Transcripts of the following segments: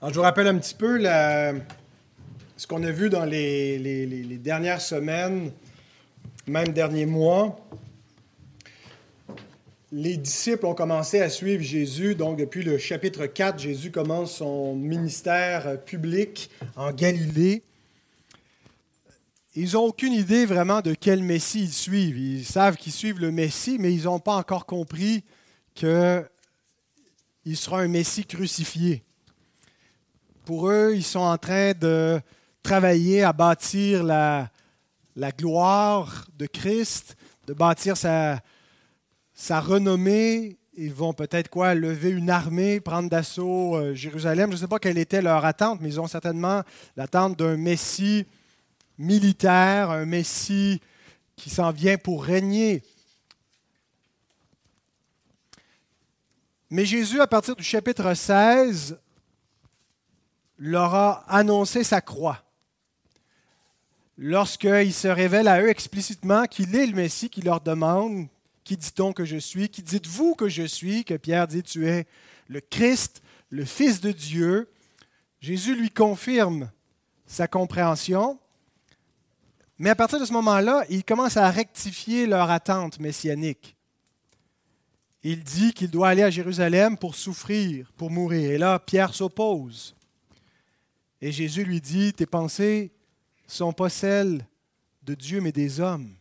Alors, je vous rappelle un petit peu ce qu'on a vu dans les dernières semaines, même derniers mois. Les disciples ont commencé à suivre Jésus. Donc, depuis le chapitre 4, Jésus commence son ministère public en Galilée. Ils n'ont aucune idée vraiment de quel Messie ils suivent. Ils savent qu'ils suivent le Messie, mais ils n'ont pas encore compris qu'il sera un Messie crucifié. Pour eux, ils sont en train de travailler à bâtir la, gloire de Christ, de bâtir sa, sa renommée. Ils vont peut-être quoi lever une armée, prendre d'assaut euh, Jérusalem. Je ne sais pas quelle était leur attente, mais ils ont certainement l'attente d'un Messie militaire, un Messie qui s'en vient pour régner. Mais Jésus, à partir du chapitre 16, leur a annoncé sa croix. Lorsqu'il se révèle à eux explicitement qu'il est le Messie, qui leur demande Qui dit-on que je suis Qui dites-vous que je suis Que Pierre dit Tu es le Christ, le Fils de Dieu. Jésus lui confirme sa compréhension. Mais à partir de ce moment-là, il commence à rectifier leur attente messianique. Il dit qu'il doit aller à Jérusalem pour souffrir, pour mourir. Et là, Pierre s'oppose. Et Jésus lui dit, tes pensées ne sont pas celles de Dieu, mais des hommes.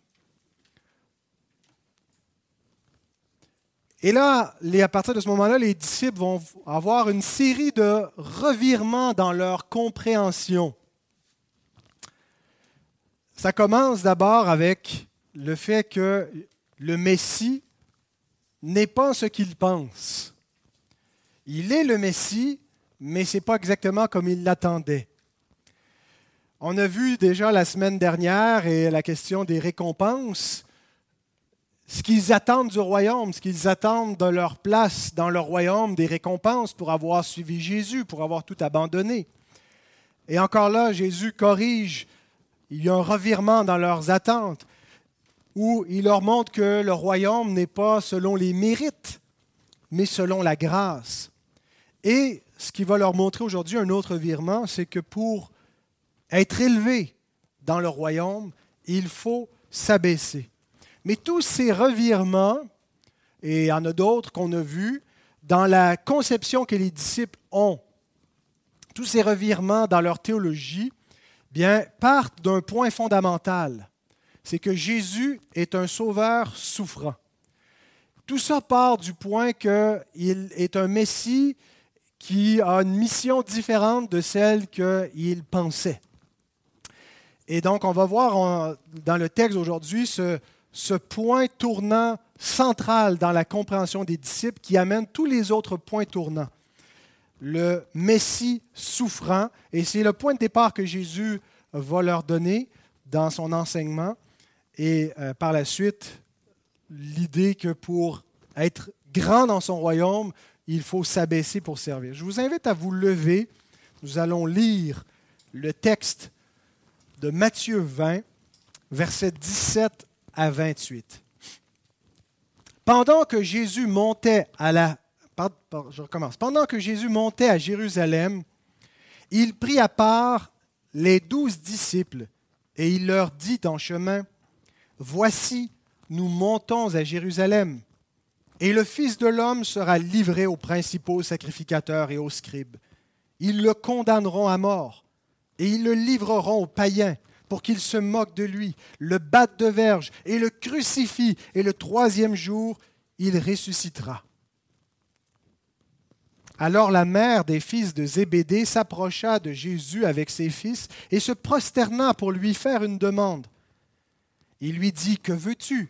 Et là, à partir de ce moment-là, les disciples vont avoir une série de revirements dans leur compréhension. Ça commence d'abord avec le fait que le Messie n'est pas ce qu'il pense. Il est le Messie, mais ce n'est pas exactement comme il l'attendait. On a vu déjà la semaine dernière et la question des récompenses, ce qu'ils attendent du royaume, ce qu'ils attendent de leur place dans le royaume, des récompenses pour avoir suivi Jésus, pour avoir tout abandonné. Et encore là, Jésus corrige, il y a un revirement dans leurs attentes, où il leur montre que le royaume n'est pas selon les mérites, mais selon la grâce. Et ce qui va leur montrer aujourd'hui un autre virement, c'est que pour être élevé dans le royaume, il faut s'abaisser. Mais tous ces revirements, et il y en a d'autres qu'on a vus, dans la conception que les disciples ont, tous ces revirements dans leur théologie, bien, partent d'un point fondamental. C'est que Jésus est un sauveur souffrant. Tout ça part du point qu'il est un Messie qui a une mission différente de celle qu'il pensait. Et donc, on va voir dans le texte aujourd'hui ce, ce point tournant central dans la compréhension des disciples qui amène tous les autres points tournants. Le Messie souffrant, et c'est le point de départ que Jésus va leur donner dans son enseignement, et euh, par la suite, l'idée que pour être grand dans son royaume, il faut s'abaisser pour servir. Je vous invite à vous lever. Nous allons lire le texte de Matthieu 20, versets 17 à 28. Pendant que Jésus montait à la. Pendant que Jésus montait à Jérusalem, il prit à part les douze disciples et il leur dit en chemin, Voici, nous montons à Jérusalem, et le Fils de l'homme sera livré aux principaux sacrificateurs et aux scribes. Ils le condamneront à mort, et ils le livreront aux païens pour qu'ils se moquent de lui, le battent de verge et le crucifient, et le troisième jour, il ressuscitera. Alors la mère des fils de Zébédée s'approcha de Jésus avec ses fils et se prosterna pour lui faire une demande. Il lui dit, Que veux-tu?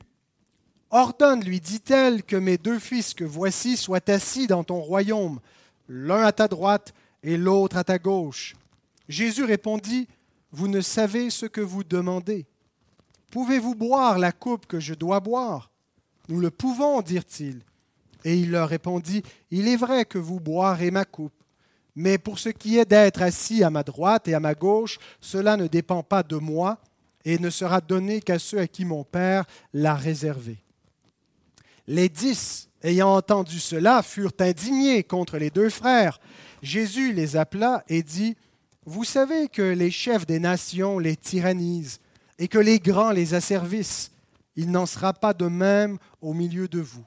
Ordonne, lui dit-elle, que mes deux fils que voici soient assis dans ton royaume, l'un à ta droite et l'autre à ta gauche. Jésus répondit, Vous ne savez ce que vous demandez. Pouvez-vous boire la coupe que je dois boire? Nous le pouvons, dirent-ils. Et il leur répondit, Il est vrai que vous boirez ma coupe, mais pour ce qui est d'être assis à ma droite et à ma gauche, cela ne dépend pas de moi et ne sera donné qu'à ceux à qui mon Père l'a réservé. Les dix, ayant entendu cela, furent indignés contre les deux frères. Jésus les appela et dit, Vous savez que les chefs des nations les tyrannisent et que les grands les asservissent. Il n'en sera pas de même au milieu de vous.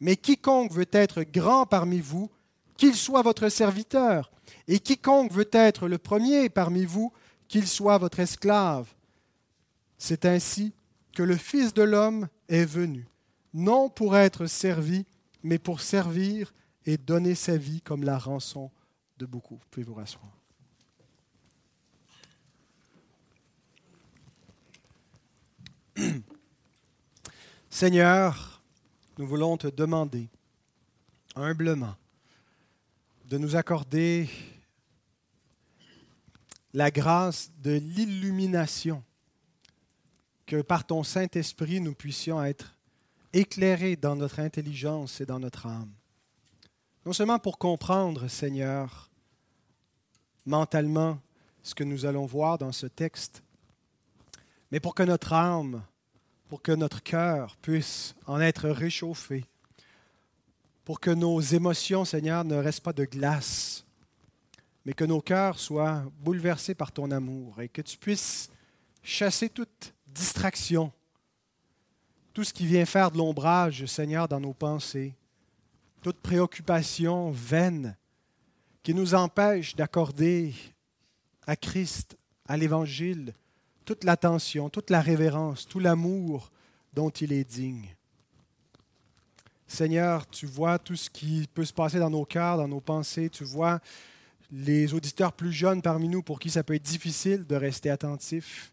Mais quiconque veut être grand parmi vous, qu'il soit votre serviteur, et quiconque veut être le premier parmi vous, qu'il soit votre esclave. C'est ainsi que le Fils de l'homme est venu, non pour être servi, mais pour servir et donner sa vie comme la rançon de beaucoup. Vous pouvez vous rasseoir. Seigneur, nous voulons te demander humblement de nous accorder la grâce de l'illumination, que par ton Saint-Esprit nous puissions être éclairés dans notre intelligence et dans notre âme. Non seulement pour comprendre, Seigneur, mentalement ce que nous allons voir dans ce texte, mais pour que notre âme, pour que notre cœur puisse en être réchauffé, pour que nos émotions, Seigneur, ne restent pas de glace, mais que nos cœurs soient bouleversés par ton amour et que tu puisses chasser toute distraction, tout ce qui vient faire de l'ombrage, Seigneur, dans nos pensées, toute préoccupation vaine qui nous empêche d'accorder à Christ, à l'Évangile, toute l'attention, toute la révérence, tout l'amour dont il est digne. Seigneur, tu vois tout ce qui peut se passer dans nos cœurs, dans nos pensées, tu vois les auditeurs plus jeunes parmi nous pour qui ça peut être difficile de rester attentif.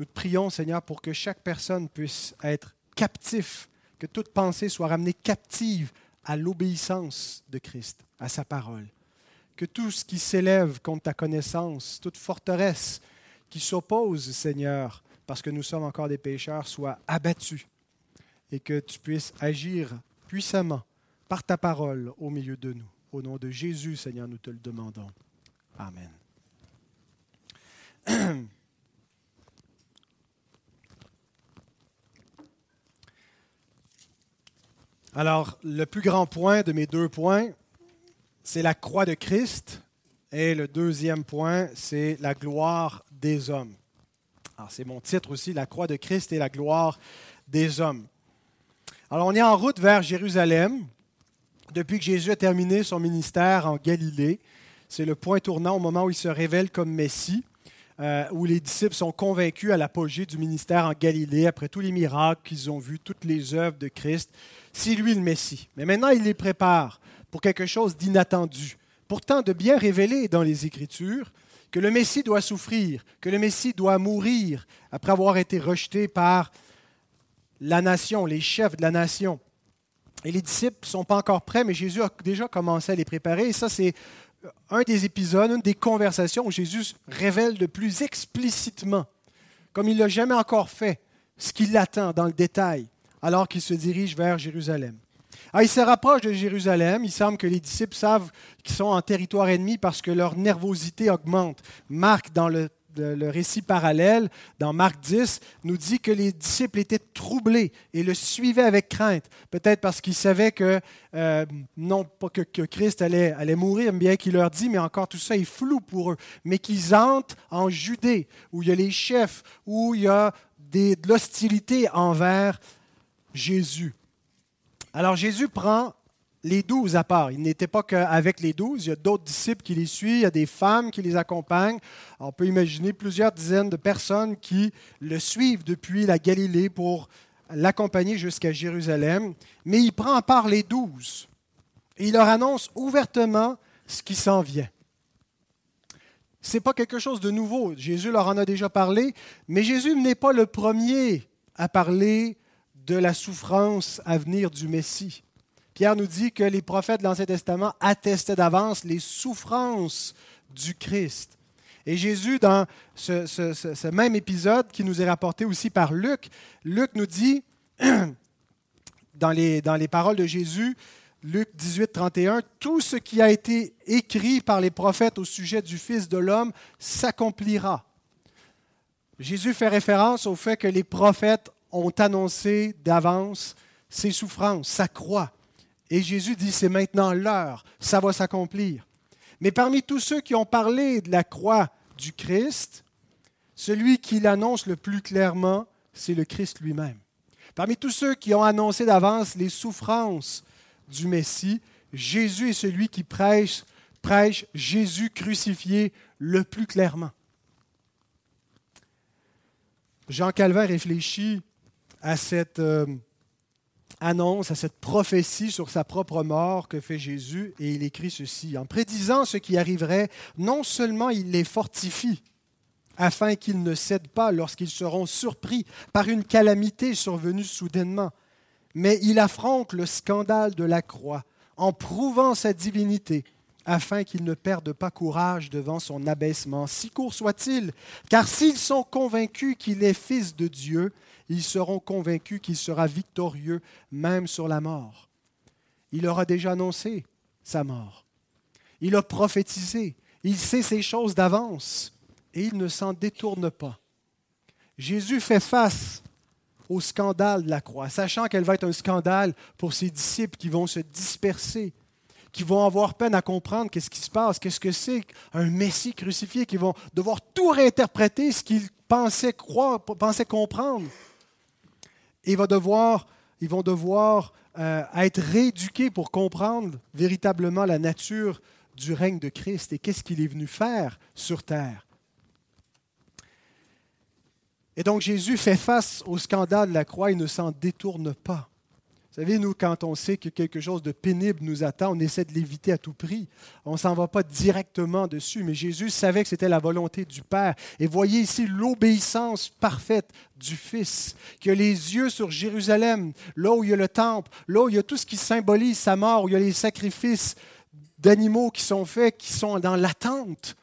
Nous te prions, Seigneur, pour que chaque personne puisse être captif, que toute pensée soit ramenée captive à l'obéissance de Christ, à sa parole. Que tout ce qui s'élève contre ta connaissance, toute forteresse qui s'oppose, Seigneur, parce que nous sommes encore des pécheurs, soit abattu et que tu puisses agir puissamment par ta parole au milieu de nous. Au nom de Jésus, Seigneur, nous te le demandons. Amen. Alors, le plus grand point de mes deux points, c'est la croix de Christ. Et le deuxième point, c'est la gloire des hommes. Alors, c'est mon titre aussi, la croix de Christ et la gloire des hommes. Alors, on est en route vers Jérusalem depuis que Jésus a terminé son ministère en Galilée. C'est le point tournant au moment où il se révèle comme Messie, euh, où les disciples sont convaincus à l'apogée du ministère en Galilée, après tous les miracles qu'ils ont vus, toutes les œuvres de Christ. C'est lui le Messie. Mais maintenant, il les prépare pour quelque chose d'inattendu, pourtant de bien révélé dans les Écritures, que le Messie doit souffrir, que le Messie doit mourir après avoir été rejeté par la nation, les chefs de la nation. Et les disciples ne sont pas encore prêts, mais Jésus a déjà commencé à les préparer. Et ça, c'est un des épisodes, une des conversations où Jésus révèle le plus explicitement, comme il ne l'a jamais encore fait, ce qui l'attend dans le détail, alors qu'il se dirige vers Jérusalem. Ah, il se rapproche de Jérusalem. Il semble que les disciples savent qu'ils sont en territoire ennemi parce que leur nervosité augmente. Marc, dans le le récit parallèle, dans Marc 10, nous dit que les disciples étaient troublés et le suivaient avec crainte. Peut-être parce qu'ils savaient que, euh, non pas que, Christ allait, mourir, bien qu'il leur dit, mais encore tout ça est flou pour eux. Mais qu'ils entrent en Judée, où il y a les chefs, où il y a de l'hostilité envers Jésus. Alors Jésus prend les douze à part. Il n'était pas qu'avec les douze, il y a d'autres disciples qui les suivent, il y a des femmes qui les accompagnent. On peut imaginer plusieurs dizaines de personnes qui le suivent depuis la Galilée pour l'accompagner jusqu'à Jérusalem. Mais il prend à part les douze et il leur annonce ouvertement ce qui s'en vient. Ce n'est pas quelque chose de nouveau. Jésus leur en a déjà parlé, mais Jésus n'est pas le premier à parler de la souffrance à venir du Messie. Pierre nous dit que les prophètes de l'Ancien Testament attestaient d'avance les souffrances du Christ. Et Jésus, dans ce, même épisode qui nous est rapporté aussi par Luc, Luc nous dit, dans les, dans les paroles de Jésus, Luc 18, 31, tout ce qui a été écrit par les prophètes au sujet du Fils de l'homme s'accomplira. Jésus fait référence au fait que les prophètes ont annoncé d'avance ses souffrances, sa croix. Et Jésus dit, c'est maintenant l'heure, ça va s'accomplir. Mais parmi tous ceux qui ont parlé de la croix du Christ, celui qui l'annonce le plus clairement, c'est le Christ lui-même. Parmi tous ceux qui ont annoncé d'avance les souffrances du Messie, Jésus est celui qui prêche, prêche Jésus crucifié le plus clairement. Jean Calvin réfléchit à cette euh, annonce, à cette prophétie sur sa propre mort que fait Jésus, et il écrit ceci. En prédisant ce qui arriverait, non seulement il les fortifie, afin qu'ils ne cèdent pas lorsqu'ils seront surpris par une calamité survenue soudainement, mais il affronte le scandale de la croix en prouvant sa divinité, afin qu'ils ne perdent pas courage devant son abaissement, si court soit-il, car s'ils sont convaincus qu'il est fils de Dieu, ils seront convaincus qu'il sera victorieux même sur la mort. Il aura déjà annoncé sa mort. Il a prophétisé. Il sait ces choses d'avance et il ne s'en détourne pas. Jésus fait face au scandale de la croix, sachant qu'elle va être un scandale pour ses disciples qui vont se disperser, qui vont avoir peine à comprendre qu'est-ce qui se passe, qu'est-ce que c'est un Messie crucifié, qui vont devoir tout réinterpréter ce qu'ils pensaient croire, pensaient comprendre ils vont devoir, ils vont devoir euh, être rééduqués pour comprendre véritablement la nature du règne de Christ et qu'est-ce qu'il est venu faire sur terre. Et donc Jésus fait face au scandale de la croix, il ne s'en détourne pas. Vous savez, nous, quand on sait que quelque chose de pénible nous attend, on essaie de l'éviter à tout prix. On ne s'en va pas directement dessus, mais Jésus savait que c'était la volonté du Père. Et voyez ici l'obéissance parfaite du Fils, qui a les yeux sur Jérusalem, là où il y a le temple, là où il y a tout ce qui symbolise sa mort, où il y a les sacrifices d'animaux qui sont faits, qui sont dans l'attente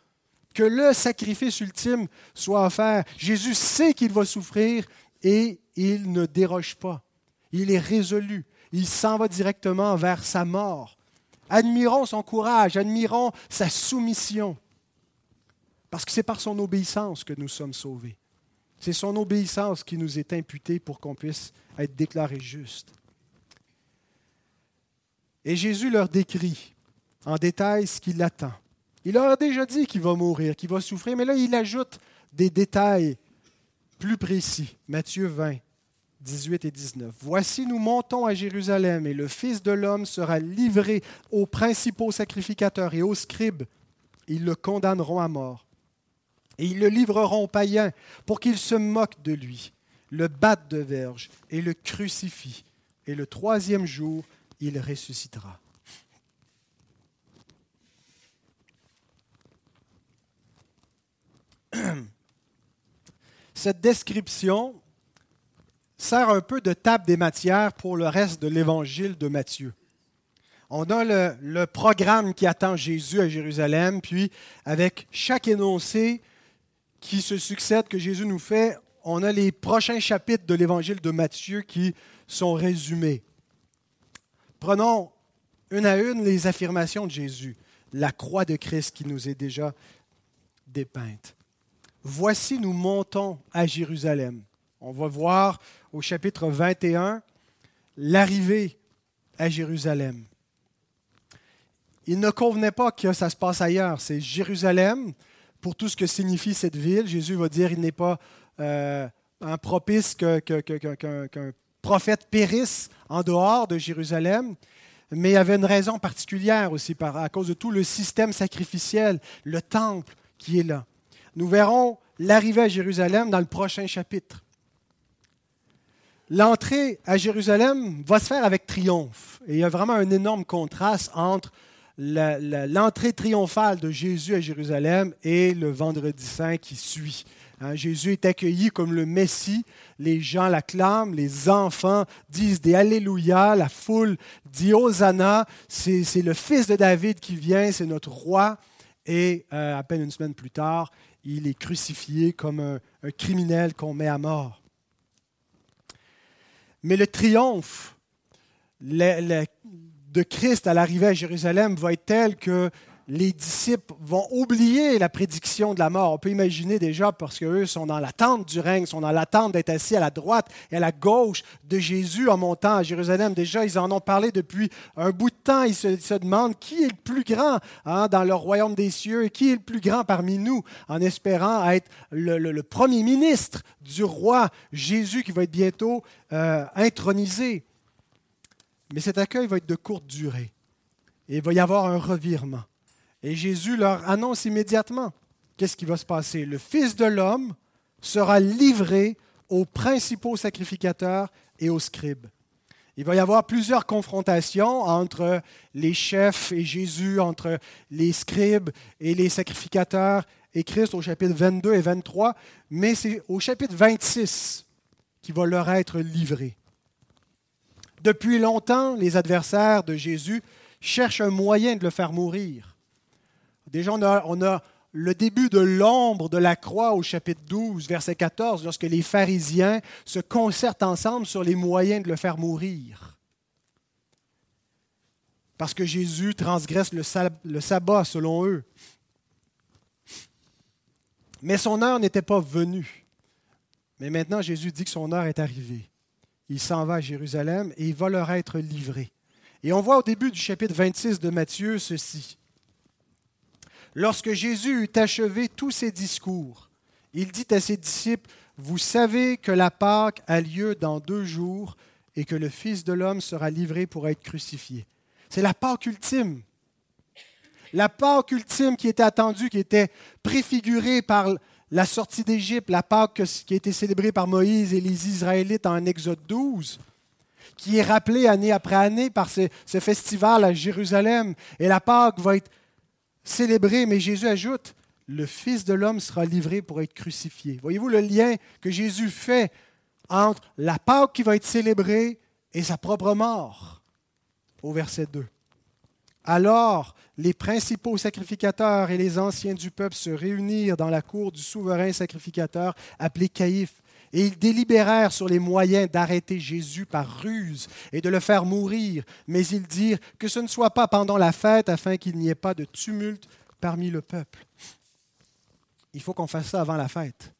que le sacrifice ultime soit offert. Jésus sait qu'il va souffrir et il ne déroge pas. Il est résolu. Il s'en va directement vers sa mort. Admirons son courage, admirons sa soumission. Parce que c'est par son obéissance que nous sommes sauvés. C'est son obéissance qui nous est imputée pour qu'on puisse être déclarés justes. Et Jésus leur décrit en détail ce qui l'attend. Il leur a déjà dit qu'il va mourir, qu'il va souffrir, mais là, il ajoute des détails plus précis. Matthieu 20, 18 et 19. Voici, nous montons à Jérusalem, et le Fils de l'homme sera livré aux principaux sacrificateurs et aux scribes. Ils le condamneront à mort. Et ils le livreront aux païens pour qu'ils se moquent de lui, le battent de verge et le crucifient. Et le troisième jour, il ressuscitera. Cette description sert un peu de table des matières pour le reste de l'évangile de Matthieu. On a le, programme qui attend Jésus à Jérusalem, puis avec chaque énoncé qui se succède que Jésus nous fait, on a les prochains chapitres de l'évangile de Matthieu qui sont résumés. Prenons une à une les affirmations de Jésus, la croix de Christ qui nous est déjà dépeinte. Voici, nous montons à Jérusalem. On va voir au chapitre 21 l'arrivée à Jérusalem. Il ne convenait pas que ça se passe ailleurs. C'est Jérusalem, pour tout ce que signifie cette ville. Jésus va dire il n'est pas euh, un propice qu'un prophète périsse en dehors de Jérusalem. Mais il y avait une raison particulière aussi, à cause de tout le système sacrificiel, le temple qui est là. Nous verrons l'arrivée à Jérusalem dans le prochain chapitre l'entrée à Jérusalem va se faire avec triomphe. Et il y a vraiment un énorme contraste entre l'entrée triomphale de Jésus à Jérusalem et le vendredi saint qui suit. Hein, Jésus est accueilli comme le Messie, les gens l'acclament, les enfants disent des Alléluia, la foule dit Hosanna, c'est le fils de David qui vient, c'est notre roi. Et euh, à peine une semaine plus tard, il est crucifié comme un criminel qu'on met à mort. Mais le triomphe de Christ à l'arrivée à Jérusalem va être tel que les disciples vont oublier la prédiction de la mort. On peut imaginer déjà, parce qu'eux sont dans l'attente du règne, sont dans l'attente d'être assis à la droite et à la gauche de Jésus en montant à Jérusalem. Déjà, ils en ont parlé depuis un bout de temps. Ils se, demandent qui est le plus grand hein, dans le royaume des cieux et qui est le plus grand parmi nous, en espérant être le, premier ministre du roi Jésus qui va être bientôt euh, intronisé. Mais cet accueil va être de courte durée. Et il va y avoir un revirement. Et Jésus leur annonce immédiatement qu'est-ce qui va se passer. Le Fils de l'homme sera livré aux principaux sacrificateurs et aux scribes. Il va y avoir plusieurs confrontations entre les chefs et Jésus, entre les scribes et les sacrificateurs et Christ au chapitre 22 et 23, mais c'est au chapitre 26 qu'il va leur être livré. Depuis longtemps, les adversaires de Jésus cherchent un moyen de le faire mourir. Déjà, on a, le début de l'ombre de la croix au chapitre 12, verset 14, lorsque les pharisiens se concertent ensemble sur les moyens de le faire mourir. Parce que Jésus transgresse le, sabbat selon eux. Mais son heure n'était pas venue. Mais maintenant, Jésus dit que son heure est arrivée. Il s'en va à Jérusalem et il va leur être livré. Et on voit au début du chapitre 26 de Matthieu ceci. Lorsque Jésus eut achevé tous ses discours, il dit à ses disciples, Vous savez que la Pâque a lieu dans deux jours et que le Fils de l'homme sera livré pour être crucifié. C'est la Pâque ultime. La Pâque ultime qui était attendue, qui était préfigurée par la sortie d'Égypte, la Pâque qui a été célébrée par Moïse et les Israélites en Exode 12, qui est rappelée année après année par ce, festival à Jérusalem. Et la Pâque va être célébré, mais Jésus ajoute, le Fils de l'homme sera livré pour être crucifié. Voyez-vous le lien que Jésus fait entre la Pâque qui va être célébrée et sa propre mort au verset 2. Alors les principaux sacrificateurs et les anciens du peuple se réunirent dans la cour du souverain sacrificateur appelé Caïphe et ils délibérèrent sur les moyens d'arrêter Jésus par ruse et de le faire mourir. Mais ils dirent que ce ne soit pas pendant la fête afin qu'il n'y ait pas de tumulte parmi le peuple. Il faut qu'on fasse ça avant la fête.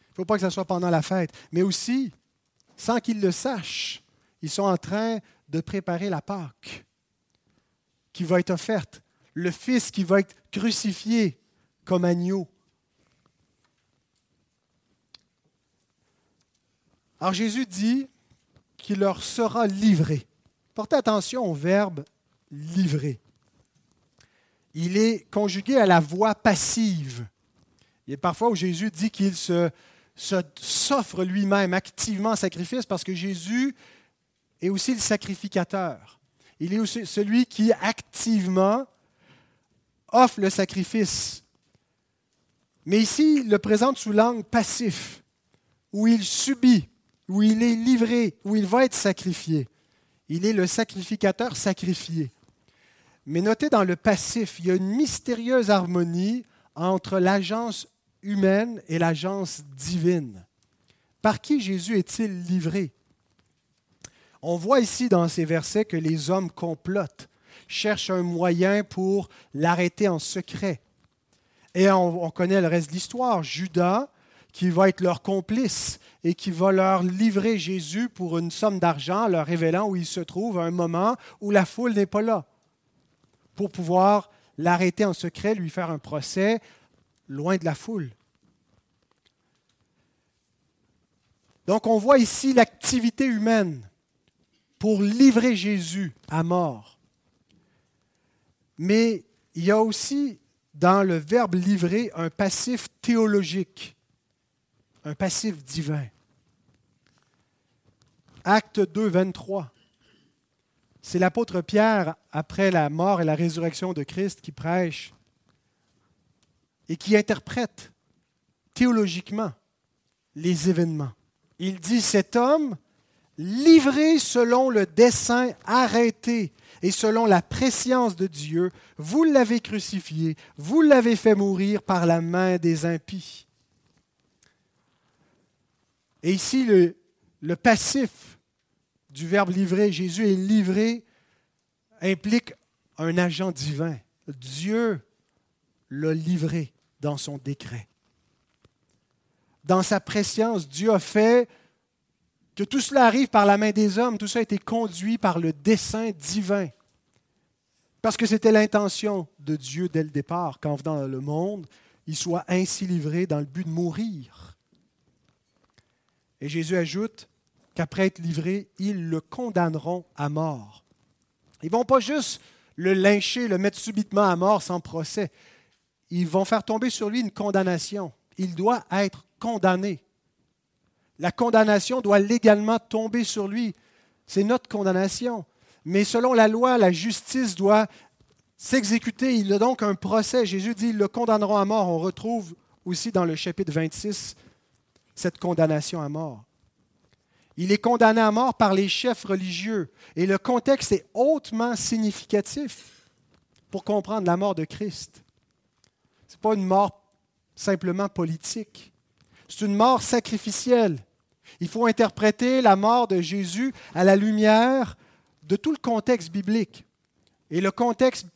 Il ne faut pas que ce soit pendant la fête. Mais aussi, sans qu'ils le sachent, ils sont en train de préparer la Pâque qui va être offerte. Le Fils qui va être crucifié comme agneau. Alors Jésus dit qu'il leur sera livré. Portez attention au verbe livrer. Il est conjugué à la voix passive. Il y a parfois où Jésus dit qu'il se, s'offre lui-même activement en sacrifice parce que Jésus est aussi le sacrificateur. Il est aussi celui qui activement offre le sacrifice. Mais ici, il le présente sous l'angle passif, où il subit où il est livré, où il va être sacrifié. Il est le sacrificateur sacrifié. Mais notez dans le passif, il y a une mystérieuse harmonie entre l'agence humaine et l'agence divine. Par qui Jésus est-il livré? On voit ici dans ces versets que les hommes complotent, cherchent un moyen pour l'arrêter en secret. Et on, on connaît le reste de l'histoire. Judas, qui va être leur complice et qui va leur livrer Jésus pour une somme d'argent, leur révélant où il se trouve à un moment où la foule n'est pas là, pour pouvoir l'arrêter en secret, lui faire un procès loin de la foule. Donc on voit ici l'activité humaine pour livrer Jésus à mort. Mais il y a aussi dans le verbe livrer un passif théologique un passif divin. Acte 2, 23. C'est l'apôtre Pierre, après la mort et la résurrection de Christ, qui prêche et qui interprète théologiquement les événements. Il dit, cet homme, livré selon le dessein arrêté et selon la préscience de Dieu, vous l'avez crucifié, vous l'avez fait mourir par la main des impies. Et ici, le, passif du verbe livrer, Jésus est livré, implique un agent divin. Dieu l'a livré dans son décret. Dans sa préscience, Dieu a fait que tout cela arrive par la main des hommes, tout ça a été conduit par le dessein divin. Parce que c'était l'intention de Dieu dès le départ, qu'en venant dans le monde, il soit ainsi livré dans le but de mourir. Et Jésus ajoute qu'après être livré, ils le condamneront à mort. Ils vont pas juste le lyncher, le mettre subitement à mort sans procès. Ils vont faire tomber sur lui une condamnation. Il doit être condamné. La condamnation doit légalement tomber sur lui. C'est notre condamnation. Mais selon la loi, la justice doit s'exécuter. Il a donc un procès. Jésus dit, ils le condamneront à mort. On retrouve aussi dans le chapitre 26 cette condamnation à mort. Il est condamné à mort par les chefs religieux. Et le contexte est hautement significatif pour comprendre la mort de Christ. Ce n'est pas une mort simplement politique. C'est une mort sacrificielle. Il faut interpréter la mort de Jésus à la lumière de tout le contexte biblique. Et le contexte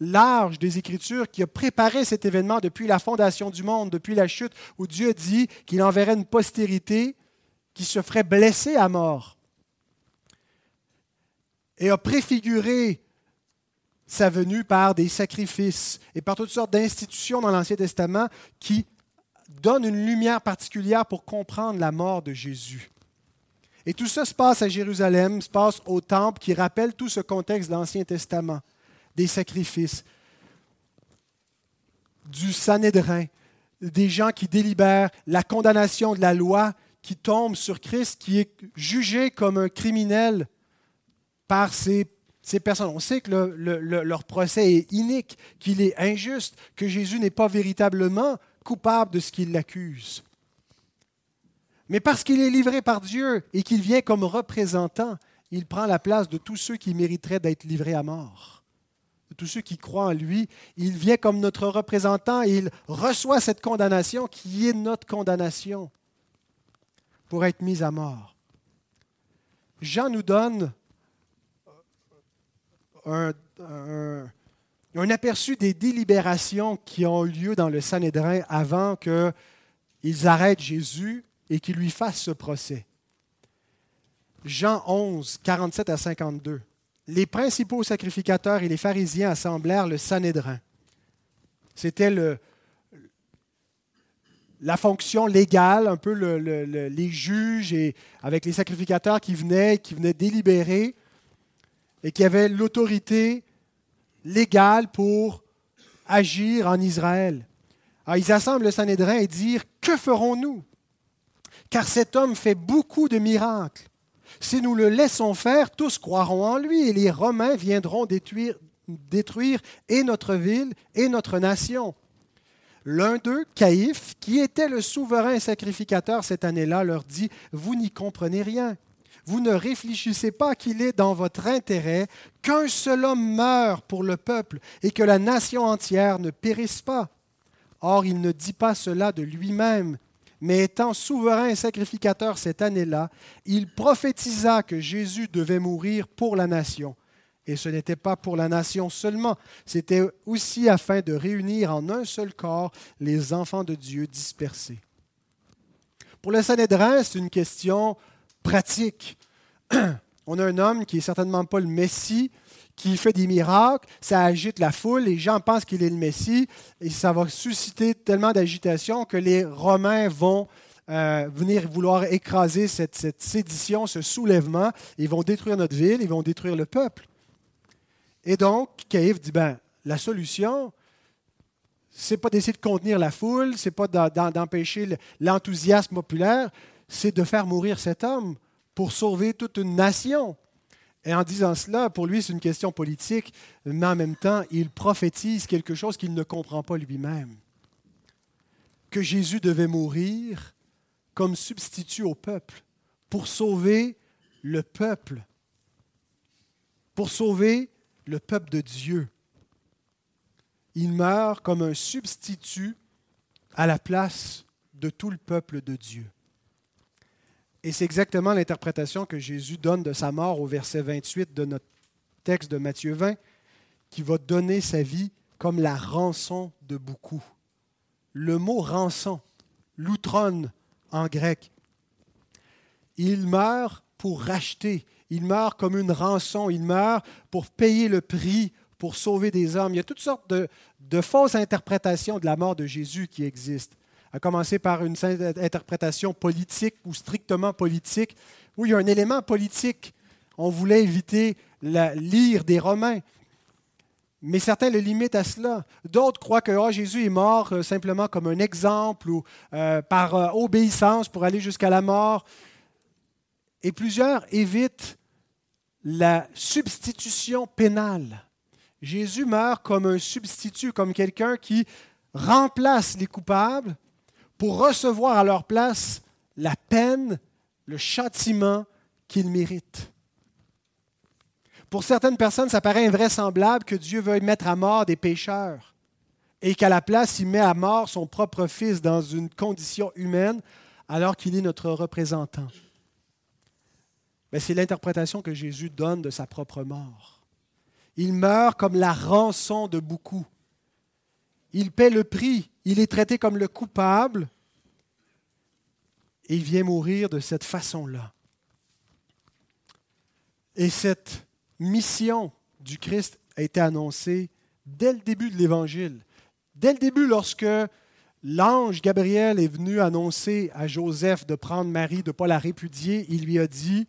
large des Écritures qui a préparé cet événement depuis la fondation du monde, depuis la chute, où Dieu dit qu'il enverrait une postérité qui se ferait blesser à mort. Et a préfiguré sa venue par des sacrifices et par toutes sortes d'institutions dans l'Ancien Testament qui donne une lumière particulière pour comprendre la mort de Jésus. Et tout ça se passe à Jérusalem, se passe au temple qui rappelle tout ce contexte de l'Ancien Testament, des sacrifices, du Sanhédrin, des gens qui délibèrent, la condamnation de la loi qui tombe sur Christ, qui est jugé comme un criminel par ces, ces personnes. On sait que leur procès est inique, qu'il est injuste, que Jésus n'est pas véritablement coupable de ce qui l'accuse. Mais parce qu'il est livré par Dieu et qu'il vient comme représentant, il prend la place de tous ceux qui mériteraient d'être livrés à mort. Tous ceux qui croient en lui, il vient comme notre représentant et il reçoit cette condamnation qui est notre condamnation pour être mis à mort. Jean nous donne un, un, un aperçu des délibérations qui ont eu lieu dans le Sanhédrin avant qu'ils arrêtent Jésus et qu'ils lui fassent ce procès. Jean 11, 47 à 52. Les principaux sacrificateurs et les pharisiens assemblèrent le Sanhédrin. C'était la fonction légale, un peu les juges et avec les sacrificateurs qui venaient, qui venaient délibérer et qui avaient l'autorité légal pour agir en Israël. Ils assemblent le Sanhédrin et disent Que ferons-nous? Car cet homme fait beaucoup de miracles. Si nous le laissons faire, tous croiront en lui et les Romains viendront détruire, et notre ville et notre nation. L'un d'eux, Caïphe, qui était le souverain sacrificateur cette année-là, leur dit Vous n'y comprenez rien vous ne réfléchissez pas qu'il est dans votre intérêt qu'un seul homme meure pour le peuple et que la nation entière ne périsse pas. Or, il ne dit pas cela de lui-même, mais étant souverain et sacrificateur cette année-là, il prophétisa que Jésus devait mourir pour la nation. Et ce n'était pas pour la nation seulement, c'était aussi afin de réunir en un seul corps les enfants de Dieu dispersés. Pour le Sanhédrin, c'est une question pratique. On a un homme qui est certainement pas le Messie, qui fait des miracles, ça agite la foule, les gens pensent qu'il est le Messie, et ça va susciter tellement d'agitation que les Romains vont euh, venir vouloir écraser cette, sédition, ce soulèvement, ils vont détruire notre ville, ils vont détruire le peuple. Et donc, Caïphe dit, ben, la solution, c'est pas d'essayer de contenir la foule, c'est pas d'empêcher l'enthousiasme populaire, c'est de faire mourir cet homme pour sauver toute une nation. Et en disant cela, pour lui, c'est une question politique, mais en même temps, il prophétise quelque chose qu'il ne comprend pas lui-même. Que Jésus devait mourir comme substitut au peuple, pour sauver le peuple, pour sauver le peuple de Dieu. Il meurt comme un substitut à la place de tout le peuple de Dieu. Et c'est exactement l'interprétation que Jésus donne de sa mort au verset 28 de notre texte de Matthieu 20. qui va donner sa vie comme la rançon de beaucoup. Le mot rançon, loutron en grec, il meurt pour racheter, il meurt comme une rançon, il meurt pour payer le prix, pour sauver des hommes. Il y a toutes sortes de, de fausses interprétations de la mort de Jésus qui existent, à commencer par une interprétation politique ou strictement politique, où il y a un élément politique. On voulait éviter la lire des Romains. Mais certains le limitent à cela. D'autres croient que oh, Jésus est mort euh, simplement comme un exemple ou euh, par euh, obéissance pour aller jusqu'à la mort. Et plusieurs évitent la substitution pénale. Jésus meurt comme un substitut, comme quelqu'un qui remplace les coupables pour recevoir à leur place la peine, le châtiment qu'ils méritent. Pour certaines personnes, ça paraît invraisemblable que Dieu veuille mettre à mort des pécheurs et qu'à la place, il met à mort son propre Fils dans une condition humaine alors qu'il est notre représentant. Mais c'est l'interprétation que Jésus donne de sa propre mort. Il meurt comme la rançon de beaucoup. Il paie le prix. Il est traité comme le coupable. Et il vient mourir de cette façon-là. Et cette mission du Christ a été annoncée dès le début de l'Évangile. Dès le début, lorsque l'ange Gabriel est venu annoncer à Joseph de prendre Marie, de ne pas la répudier, il lui a dit,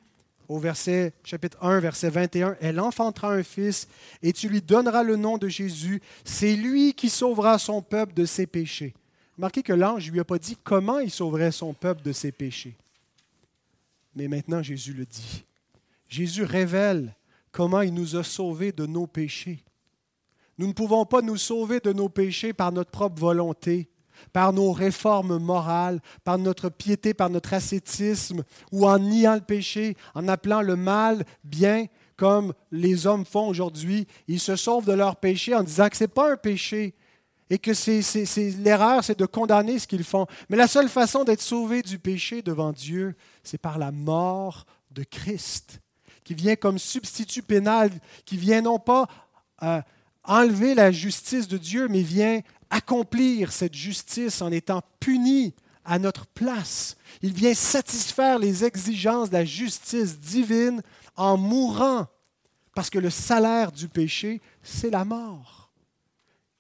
au verset, chapitre 1, verset 21, Elle enfantera un fils et tu lui donneras le nom de Jésus. C'est lui qui sauvera son peuple de ses péchés. Marquez que l'ange ne lui a pas dit comment il sauverait son peuple de ses péchés. Mais maintenant, Jésus le dit. Jésus révèle comment il nous a sauvés de nos péchés. Nous ne pouvons pas nous sauver de nos péchés par notre propre volonté par nos réformes morales, par notre piété, par notre ascétisme, ou en niant le péché, en appelant le mal bien, comme les hommes font aujourd'hui. Ils se sauvent de leur péché en disant que ce n'est pas un péché et que l'erreur, c'est de condamner ce qu'ils font. Mais la seule façon d'être sauvé du péché devant Dieu, c'est par la mort de Christ, qui vient comme substitut pénal, qui vient non pas euh, enlever la justice de Dieu, mais vient accomplir cette justice en étant puni à notre place. Il vient satisfaire les exigences de la justice divine en mourant, parce que le salaire du péché, c'est la mort.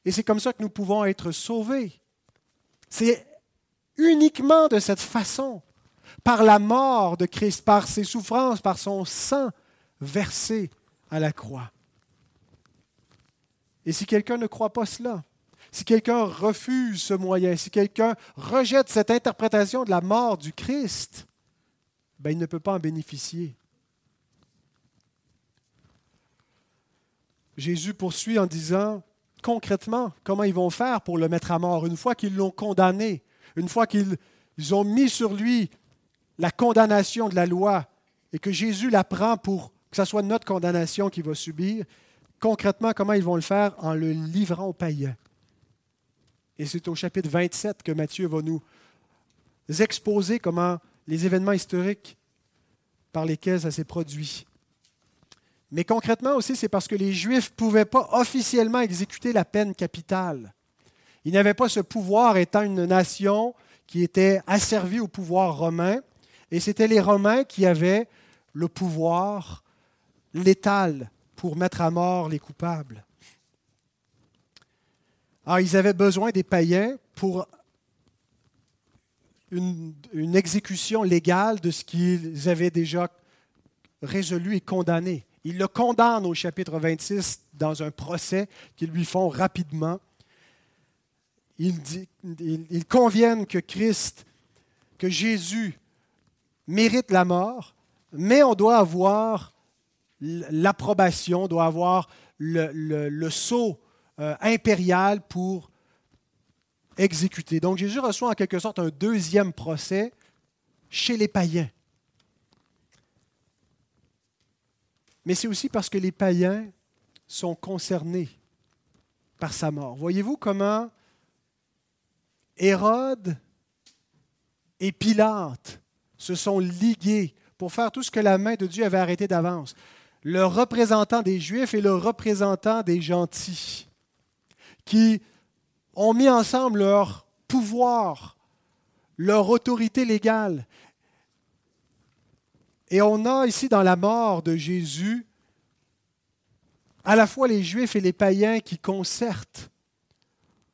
Et c'est comme ça que nous pouvons être sauvés. C'est uniquement de cette façon, par la mort de Christ, par ses souffrances, par son sang versé à la croix. Et si quelqu'un ne croit pas cela, si quelqu'un refuse ce moyen, si quelqu'un rejette cette interprétation de la mort du Christ, ben, il ne peut pas en bénéficier. Jésus poursuit en disant concrètement comment ils vont faire pour le mettre à mort? Une fois qu'ils l'ont condamné, une fois qu'ils ont mis sur lui la condamnation de la loi et que Jésus la prend pour que ce soit notre condamnation qu'il va subir. Concrètement, comment ils vont le faire En le livrant aux païens? Et c'est au chapitre 27 que Matthieu va nous exposer comment les événements historiques par lesquels ça s'est produit. Mais concrètement aussi, c'est parce que les Juifs ne pouvaient pas officiellement exécuter la peine capitale. Ils n'avaient pas ce pouvoir étant une nation qui était asservie au pouvoir romain. Et c'était les Romains qui avaient le pouvoir létal pour mettre à mort les coupables. Alors, ils avaient besoin des païens pour une, exécution légale de ce qu'ils avaient déjà résolu et condamné. Ils le condamnent au chapitre 26 dans un procès qu'ils lui font rapidement. Ils, ils conviennent que Christ, que Jésus mérite la mort, mais on doit avoir l'approbation, on doit avoir le, le, le sceau euh, impérial pour exécuter. Donc Jésus reçoit en quelque sorte un deuxième procès chez les païens. Mais c'est aussi parce que les païens sont concernés par sa mort. Voyez-vous comment Hérode et Pilate se sont ligués pour faire tout ce que la main de Dieu avait arrêté d'avance. le représentant des Juifs et le représentant des gentils, qui ont mis ensemble leur pouvoir, leur autorité légale. Et on a ici dans la mort de Jésus à la fois les Juifs et les païens qui concertent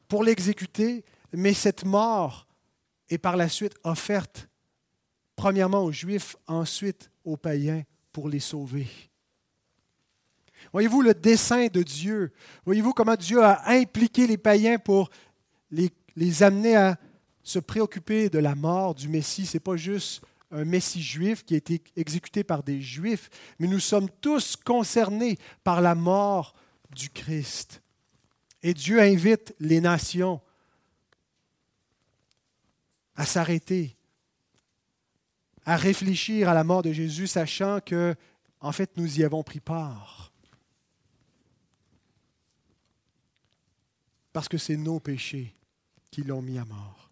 pour l'exécuter, mais cette mort est par la suite offerte premièrement aux Juifs, ensuite aux païens pour les sauver. Voyez-vous le dessein de Dieu? Voyez-vous comment Dieu a impliqué les païens pour les, amener à se préoccuper de la mort du Messie? Ce n'est pas juste un Messie juif qui a été exécuté par des Juifs, mais nous sommes tous concernés par la mort du Christ. Et Dieu invite les nations à s'arrêter, à réfléchir à la mort de Jésus, sachant que, en fait, nous y avons pris part. Parce que c'est nos péchés qui l'ont mis à mort.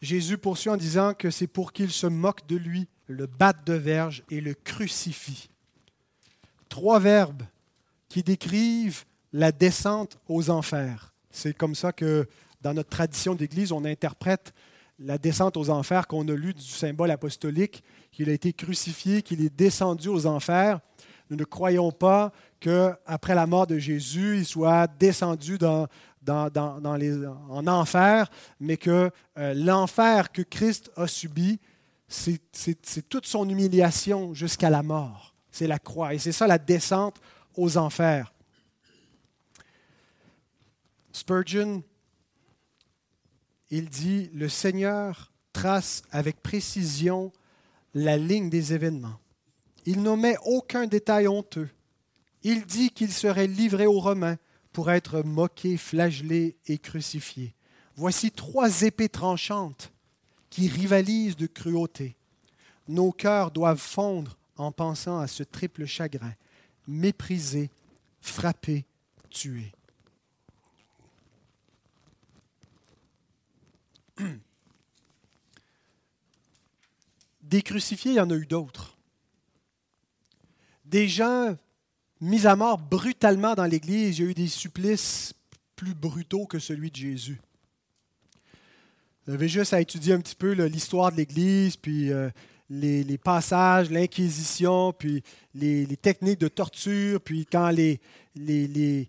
Jésus poursuit en disant que c'est pour qu'il se moque de lui, le batte de verge et le crucifie. Trois verbes qui décrivent la descente aux enfers. C'est comme ça que dans notre tradition d'Église, on interprète la descente aux enfers qu'on a lu du symbole apostolique, qu'il a été crucifié, qu'il est descendu aux enfers. Nous ne croyons pas qu'après la mort de Jésus, il soit descendu dans, en enfer, mais que euh, l'enfer que Christ a subi, c'est toute son humiliation jusqu'à la mort. C'est la croix. Et c'est ça la descente aux enfers. Spurgeon, il dit, le Seigneur trace avec précision la ligne des événements. Il n'omet aucun détail honteux. Il dit qu'il serait livré aux Romains, pour être moqué, flagellé et crucifié. Voici trois épées tranchantes qui rivalisent de cruauté. Nos cœurs doivent fondre en pensant à ce triple chagrin, méprisé, frappé, tué. Des crucifiés, il y en a eu d'autres. Des gens mis à mort brutalement dans l'Église. Il y a eu des supplices plus brutaux que celui de Jésus. Vous avez juste à étudier un petit peu l'histoire de l'Église, puis euh, les, passages, l'Inquisition, puis les, techniques de torture, puis quand les, les,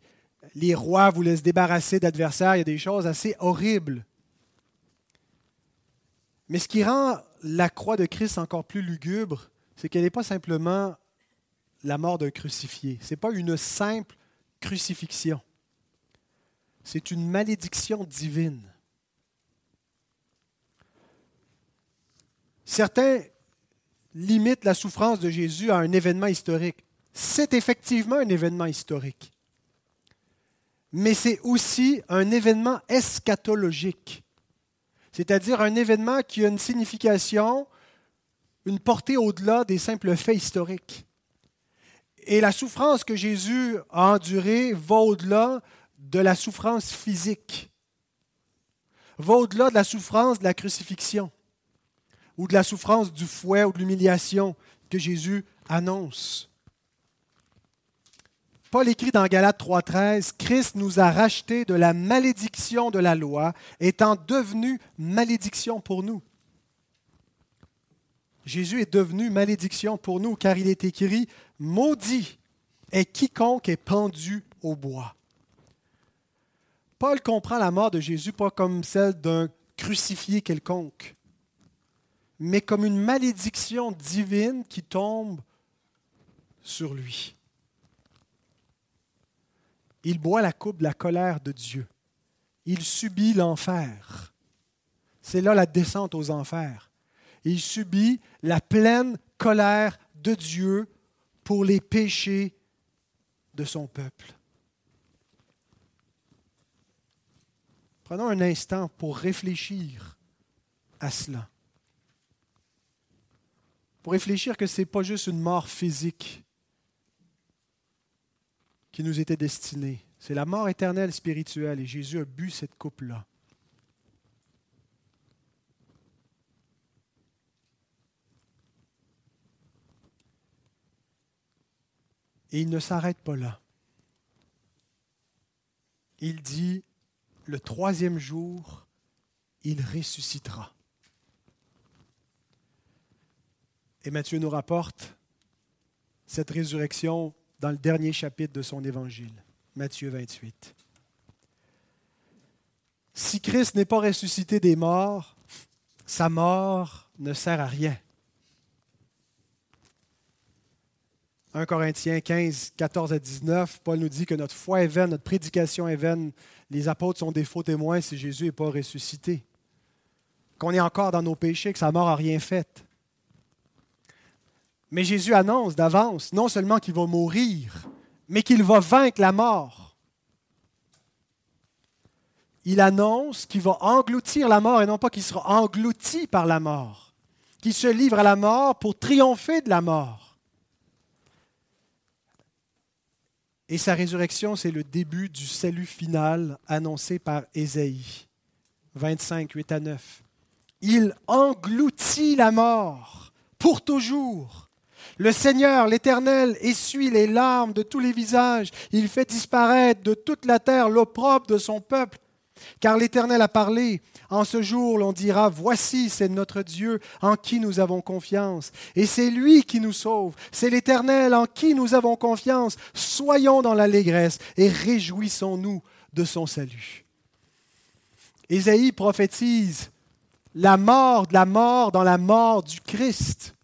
les rois voulaient se débarrasser d'adversaires, il y a des choses assez horribles. Mais ce qui rend la croix de Christ encore plus lugubre, c'est qu'elle n'est pas simplement la mort d'un crucifié. Ce n'est pas une simple crucifixion. C'est une malédiction divine. Certains limitent la souffrance de Jésus à un événement historique. C'est effectivement un événement historique. Mais c'est aussi un événement eschatologique, c'est-à-dire un événement qui a une signification, une portée au-delà des simples faits historiques. Et la souffrance que Jésus a endurée va au-delà de la souffrance physique, va au-delà de la souffrance de la crucifixion ou de la souffrance du fouet ou de l'humiliation que Jésus annonce. Paul écrit dans Galates 3.13, Christ nous a rachetés de la malédiction de la loi, étant devenu malédiction pour nous. Jésus est devenu malédiction pour nous, car il est écrit, Maudit est quiconque est pendu au bois. Paul comprend la mort de Jésus pas comme celle d'un crucifié quelconque, mais comme une malédiction divine qui tombe sur lui. Il boit la coupe de la colère de Dieu. Il subit l'enfer. C'est là la descente aux enfers. Il subit la pleine colère de Dieu pour les péchés de son peuple. Prenons un instant pour réfléchir à cela. Pour réfléchir que ce n'est pas juste une mort physique qui nous était destinée. C'est la mort éternelle spirituelle et Jésus a bu cette coupe-là. Et il ne s'arrête pas là. Il dit, le troisième jour, il ressuscitera. Et Matthieu nous rapporte cette résurrection dans le dernier chapitre de son évangile, Matthieu 28. Si Christ n'est pas ressuscité des morts, sa mort ne sert à rien. 1 Corinthiens 15, 14 à 19, Paul nous dit que notre foi est vaine, notre prédication est vaine, les apôtres sont des faux témoins si Jésus n'est pas ressuscité, qu'on est encore dans nos péchés, que sa mort n'a rien fait. Mais Jésus annonce d'avance non seulement qu'il va mourir, mais qu'il va vaincre la mort. Il annonce qu'il va engloutir la mort et non pas qu'il sera englouti par la mort, qu'il se livre à la mort pour triompher de la mort. Et sa résurrection, c'est le début du salut final annoncé par Ésaïe 25, 8 à 9. Il engloutit la mort pour toujours. Le Seigneur, l'Éternel, essuie les larmes de tous les visages. Il fait disparaître de toute la terre l'opprobre de son peuple. Car l'Éternel a parlé. En ce jour, l'on dira, Voici, c'est notre Dieu en qui nous avons confiance. Et c'est lui qui nous sauve. C'est l'Éternel en qui nous avons confiance. Soyons dans l'allégresse et réjouissons-nous de son salut. Ésaïe prophétise la mort de la mort dans la mort du Christ.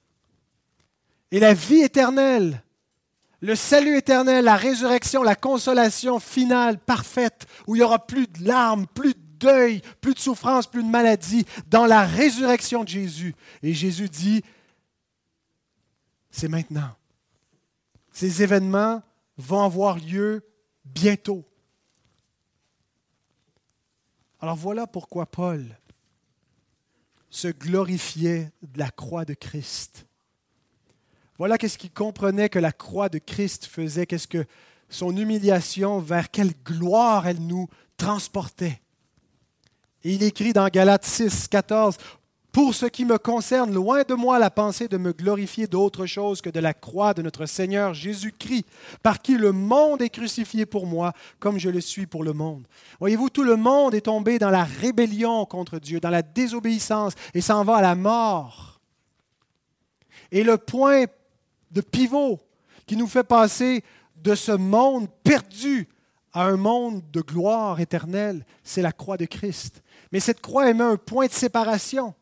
Et la vie éternelle le salut éternel, la résurrection, la consolation finale, parfaite, où il n'y aura plus de larmes, plus de deuil, plus de souffrance, plus de maladie, dans la résurrection de Jésus. Et Jésus dit, c'est maintenant. Ces événements vont avoir lieu bientôt. Alors voilà pourquoi Paul se glorifiait de la croix de Christ. Voilà qu'est-ce qu'il comprenait que la croix de Christ faisait, qu'est-ce que son humiliation, vers quelle gloire elle nous transportait. Et il écrit dans Galates 6, 14, Pour ce qui me concerne, loin de moi la pensée de me glorifier d'autre chose que de la croix de notre Seigneur Jésus-Christ, par qui le monde est crucifié pour moi, comme je le suis pour le monde. Voyez-vous, tout le monde est tombé dans la rébellion contre Dieu, dans la désobéissance, et s'en va à la mort. Et le point de pivot qui nous fait passer de ce monde perdu à un monde de gloire éternelle, c'est la croix de Christ. Mais cette croix émet un point de séparation,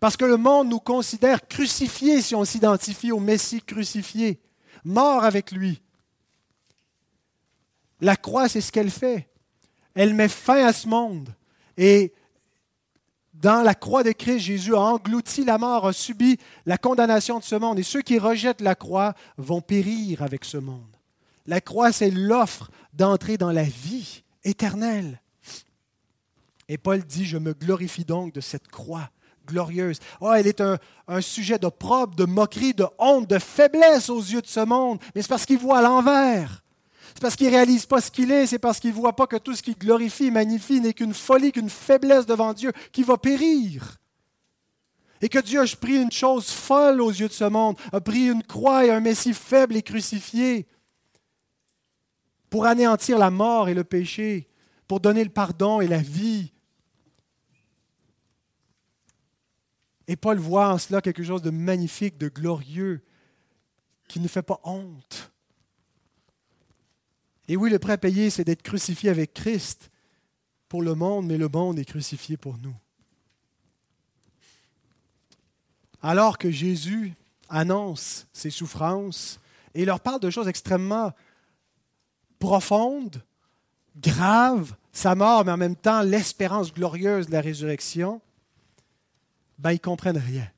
parce que le monde nous considère crucifiés si on s'identifie au Messie crucifié, mort avec lui. La croix, c'est ce qu'elle fait. Elle met fin à ce monde. Et dans la croix de Christ, Jésus a englouti la mort, a subi la condamnation de ce monde. Et ceux qui rejettent la croix vont périr avec ce monde. La croix, c'est l'offre d'entrer dans la vie éternelle. Et Paul dit, je me glorifie donc de cette croix glorieuse. Oh, elle est un, un sujet d'opprobre, de moquerie, de honte, de faiblesse aux yeux de ce monde, mais c'est parce qu'il voit à l'envers. C'est parce qu'il ne réalise pas ce qu'il est, c'est parce qu'il ne voit pas que tout ce qui glorifie, magnifie n'est qu'une folie, qu'une faiblesse devant Dieu qui va périr. Et que Dieu a pris une chose folle aux yeux de ce monde, a pris une croix et un Messie faible et crucifié pour anéantir la mort et le péché, pour donner le pardon et la vie. Et Paul voit en cela quelque chose de magnifique, de glorieux, qui ne fait pas honte. Et oui, le prêt à payer, c'est d'être crucifié avec Christ pour le monde, mais le monde est crucifié pour nous. Alors que Jésus annonce ses souffrances et leur parle de choses extrêmement profondes, graves, sa mort, mais en même temps l'espérance glorieuse de la résurrection, ben, ils ne comprennent rien.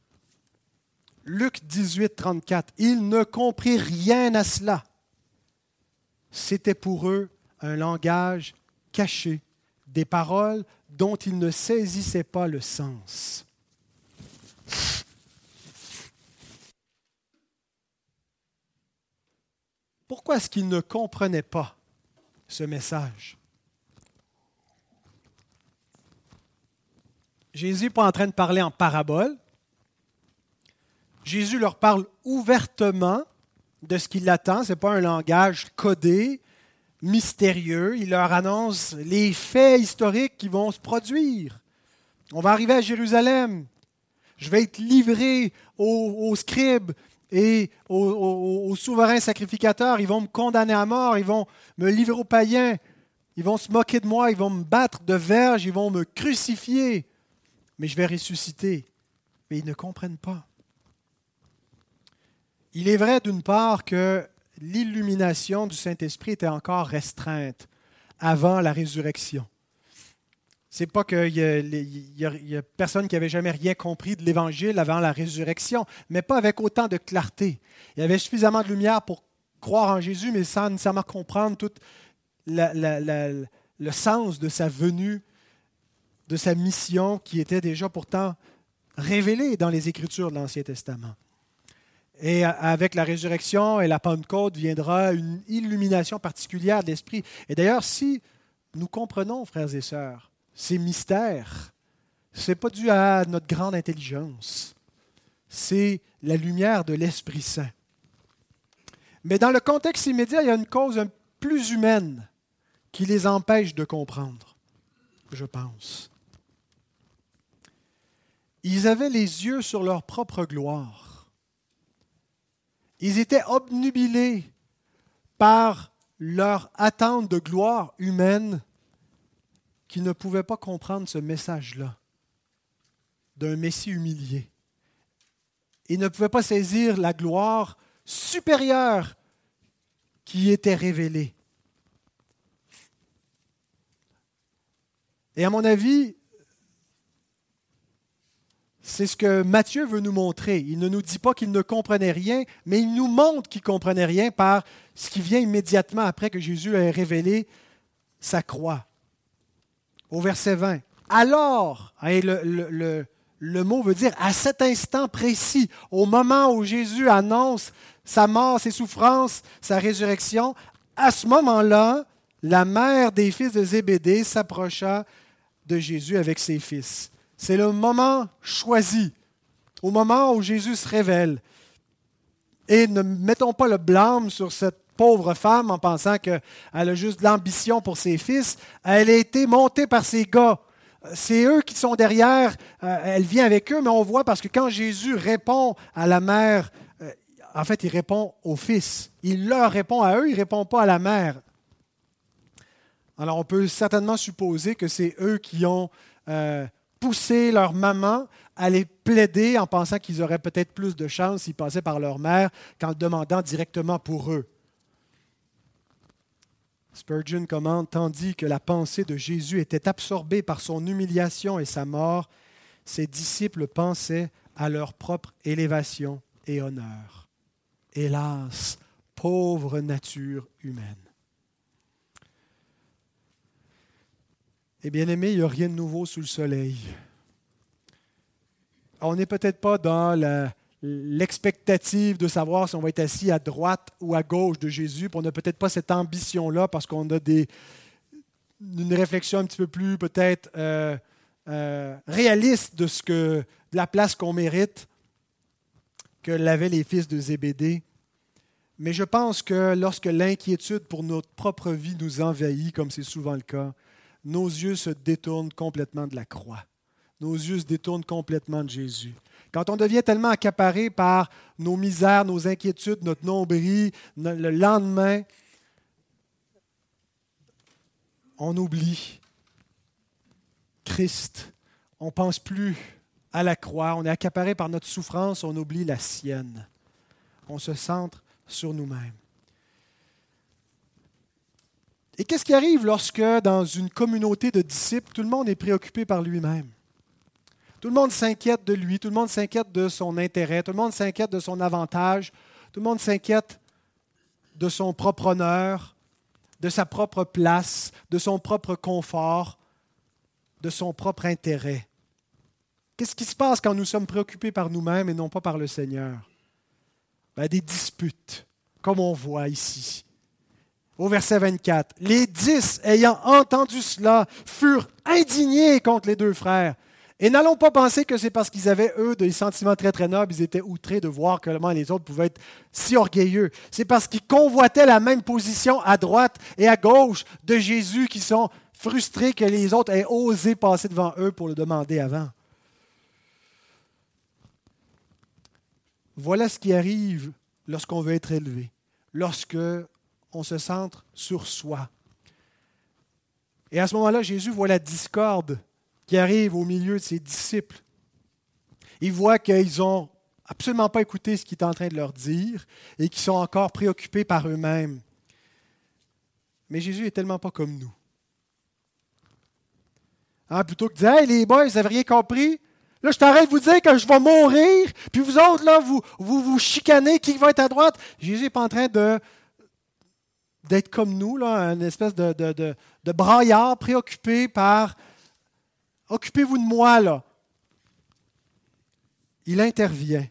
Luc 18, 34, ils ne comprirent rien à cela c'était pour eux un langage caché, des paroles dont ils ne saisissaient pas le sens. Pourquoi est-ce qu'ils ne comprenaient pas ce message? Jésus n'est pas en train de parler en parabole. Jésus leur parle ouvertement de ce qui l'attend. Ce n'est pas un langage codé, mystérieux. Il leur annonce les faits historiques qui vont se produire. On va arriver à Jérusalem. Je vais être livré aux, scribes et aux, aux, souverains sacrificateurs. Ils vont me condamner à mort. Ils vont me livrer aux païens. Ils vont se moquer de moi. Ils vont me battre de verge. Ils vont me crucifier. Mais je vais ressusciter. Mais ils ne comprennent pas. Il est vrai d'une part que l'illumination du Saint-Esprit était encore restreinte avant la résurrection. C'est pas qu'il y, a personne qui avait jamais rien compris de l'Évangile avant la résurrection, mais pas avec autant de clarté. Il y avait suffisamment de lumière pour croire en Jésus, mais sans nécessairement comprendre tout le sens de sa venue, de sa mission qui était déjà pourtant révélée dans les Écritures de l'Ancien Testament. Et avec la résurrection et la Pentecôte viendra une illumination particulière de l'Esprit. Et d'ailleurs, si nous comprenons, frères et sœurs, ces mystères, ce n'est pas dû à notre grande intelligence. C'est la lumière de l'Esprit Saint. Mais dans le contexte immédiat, il y a une cause plus humaine qui les empêche de comprendre, je pense. Ils avaient les yeux sur leur propre gloire ils étaient obnubilés par leur attente de gloire humaine qu'ils ne pouvaient pas comprendre ce message-là d'un Messie humilié. Ils ne pouvaient pas saisir la gloire supérieure qui était révélée. Et à mon avis, c'est ce que Matthieu veut nous montrer. Il ne nous dit pas qu'il ne comprenait rien, mais il nous montre qu'il comprenait rien par ce qui vient immédiatement après que Jésus ait révélé sa croix. Au verset 20. Alors, hein, le, le mot veut dire à cet instant précis, au moment où Jésus annonce sa mort, ses souffrances, sa résurrection, à ce moment-là, la mère des fils de Zébédée s'approcha de Jésus avec ses fils. C'est le moment choisi, au moment où Jésus se révèle. Et ne mettons pas le blâme sur cette pauvre femme en pensant qu'elle a juste de l'ambition pour ses fils. Elle a été montée par ses gars. C'est eux qui sont derrière. Euh, elle vient avec eux, mais on voit parce que quand Jésus répond à la mère, euh, en fait, il répond aux fils. Il leur répond à eux, il ne répond pas à la mère. Alors, on peut certainement supposer que c'est eux qui ont euh, pousser leur maman à les plaider en pensant qu'ils auraient peut-être plus de chance s'ils passaient par leur mère qu'en le demandant directement pour eux. Spurgeon commande, tandis que la pensée de Jésus était absorbée par son humiliation et sa mort, ses disciples pensaient à leur propre élévation et honneur. Hélas, pauvre nature humaine. Et bien aimé, il n'y a rien de nouveau sous le soleil. On n'est peut-être pas dans l'expectative de savoir si on va être assis à droite ou à gauche de Jésus. On n'a peut-être pas cette ambition-là parce qu'on a des, une réflexion un petit peu plus peut-être euh, euh, réaliste de, ce que, de la place qu'on mérite que l'avaient les fils de Zébédée. Mais je pense que lorsque l'inquiétude pour notre propre vie nous envahit, comme c'est souvent le cas, nos yeux se détournent complètement de la croix. Nos yeux se détournent complètement de Jésus. Quand on devient tellement accaparé par nos misères, nos inquiétudes, notre nombril, le lendemain, on oublie Christ. On ne pense plus à la croix. On est accaparé par notre souffrance, on oublie la sienne. On se centre sur nous-mêmes. Et qu'est-ce qui arrive lorsque, dans une communauté de disciples, tout le monde est préoccupé par lui-même? Tout le monde s'inquiète de lui, tout le monde s'inquiète de son intérêt, tout le monde s'inquiète de son avantage, tout le monde s'inquiète de son propre honneur, de sa propre place, de son propre confort, de son propre intérêt. Qu'est-ce qui se passe quand nous sommes préoccupés par nous-mêmes et non pas par le Seigneur? Ben, des disputes, comme on voit ici au verset 24. Les dix, ayant entendu cela, furent indignés contre les deux frères Et n'allons pas penser que c'est parce qu'ils avaient, eux, des sentiments très, très nobles, ils étaient outrés de voir comment les autres pouvaient être si orgueilleux. C'est parce qu'ils convoitaient la même position à droite et à gauche de Jésus qui sont frustrés que les autres aient osé passer devant eux pour le demander avant. Voilà ce qui arrive lorsqu'on veut être élevé, lorsque on se centre sur soi. Et à ce moment-là, Jésus voit la discorde qui arrive au milieu de ses disciples. Il voit qu'ils n'ont absolument pas écouté ce qu'il est en train de leur dire et qu'ils sont encore préoccupés par eux-mêmes. Mais Jésus est tellement pas comme nous. Hein, plutôt que de dire Hey les boys, vous n'avez rien compris, Là, je t'arrête de vous dire que je vais mourir, puis vous autres, là, vous vous, vous chicanez qui va être à droite. Jésus n'est pas en train de, d'être comme nous, là, une espèce de, de, de, braillard préoccupé par Occupez-vous de moi, là. Il intervient.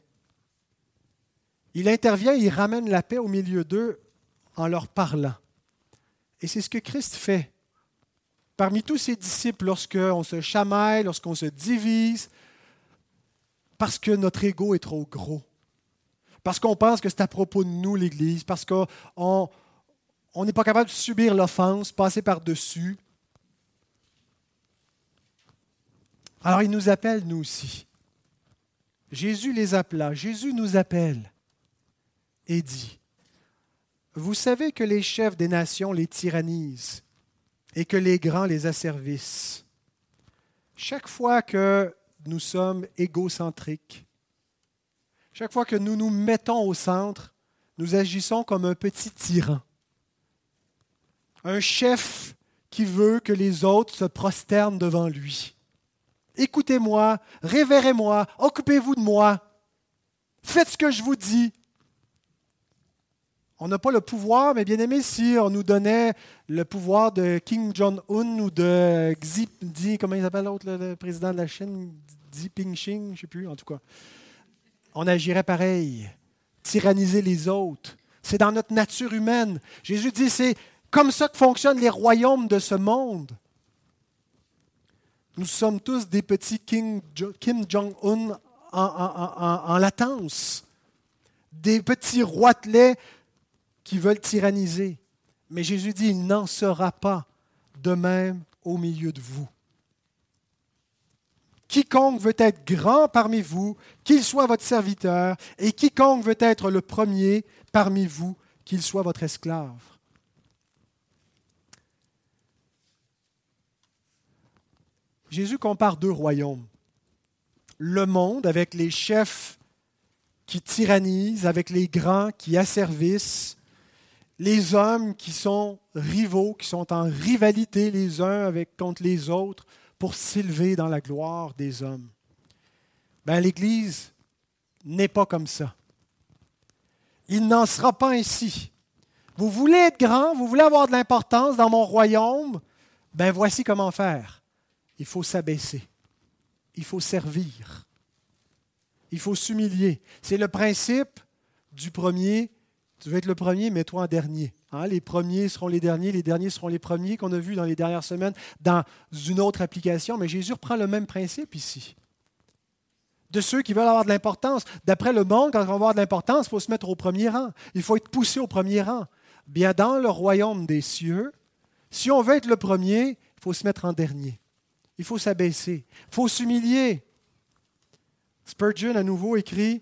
Il intervient, il ramène la paix au milieu d'eux en leur parlant. Et c'est ce que Christ fait. Parmi tous ses disciples, lorsqu'on se chamaille, lorsqu'on se divise, parce que notre ego est trop gros. Parce qu'on pense que c'est à propos de nous, l'Église, parce qu'on n'est pas capable de subir l'offense, passer par-dessus. Alors il nous appelle, nous aussi. Jésus les appela, Jésus nous appelle et dit, Vous savez que les chefs des nations les tyrannisent et que les grands les asservissent. Chaque fois que nous sommes égocentriques. Chaque fois que nous nous mettons au centre, nous agissons comme un petit tyran. Un chef qui veut que les autres se prosternent devant lui. Écoutez-moi, révérez-moi, occupez-vous de moi, faites ce que je vous dis. On n'a pas le pouvoir, mais bien aimé, si on nous donnait le pouvoir de Kim Jong-un ou de Xi, comment il s'appelle l'autre, le président de la Chine, Xi Jinping, je ne sais plus, en tout cas, on agirait pareil, tyranniser les autres. C'est dans notre nature humaine. Jésus dit, c'est comme ça que fonctionnent les royaumes de ce monde. Nous sommes tous des petits Kim Jong-un en, latence, des petits roitelets qui veulent tyranniser. Mais Jésus dit, il n'en sera pas de même au milieu de vous. Quiconque veut être grand parmi vous, qu'il soit votre serviteur, et quiconque veut être le premier parmi vous, qu'il soit votre esclave. Jésus compare deux royaumes. Le monde avec les chefs qui tyrannisent, avec les grands qui asservissent, les hommes qui sont rivaux, qui sont en rivalité les uns avec, contre les autres pour s'élever dans la gloire des hommes. Ben, L'Église n'est pas comme ça. Il n'en sera pas ainsi. Vous voulez être grand, vous voulez avoir de l'importance dans mon royaume, ben voici comment faire. Il faut s'abaisser. Il faut servir. Il faut s'humilier. C'est le principe du premier tu veux être le premier, mets-toi en dernier. Hein, les premiers seront les derniers, les derniers seront les premiers qu'on a vus dans les dernières semaines dans une autre application. Mais Jésus reprend le même principe ici. De ceux qui veulent avoir de l'importance. D'après le monde, quand on va avoir de l'importance, il faut se mettre au premier rang. Il faut être poussé au premier rang. Bien, dans le royaume des cieux, si on veut être le premier, il faut se mettre en dernier. Il faut s'abaisser. Il faut s'humilier. Spurgeon, à nouveau, écrit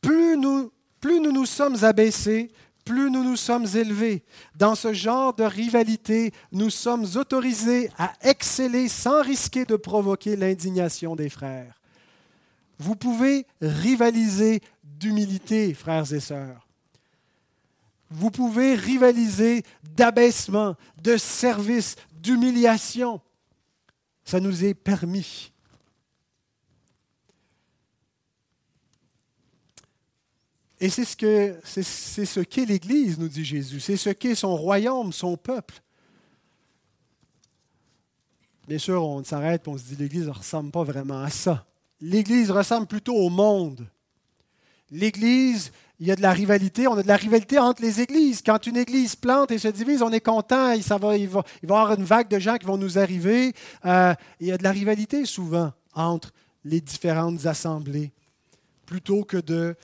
Plus nous plus nous nous sommes abaissés, plus nous nous sommes élevés. Dans ce genre de rivalité, nous sommes autorisés à exceller sans risquer de provoquer l'indignation des frères. Vous pouvez rivaliser d'humilité, frères et sœurs. Vous pouvez rivaliser d'abaissement, de service, d'humiliation. Ça nous est permis. Et c'est ce que c'est, ce qu'est l'Église, nous dit Jésus. C'est ce qu'est son royaume, son peuple. Bien sûr, on s'arrête et on se dit l'Église ne ressemble pas vraiment à ça. L'Église ressemble plutôt au monde. L'Église, il y a de la rivalité. On a de la rivalité entre les églises. Quand une église plante et se divise, on est content. Il, va, y avoir une vague de gens qui vont nous arriver. Euh, il y a de la rivalité souvent entre les différentes assemblées, plutôt que de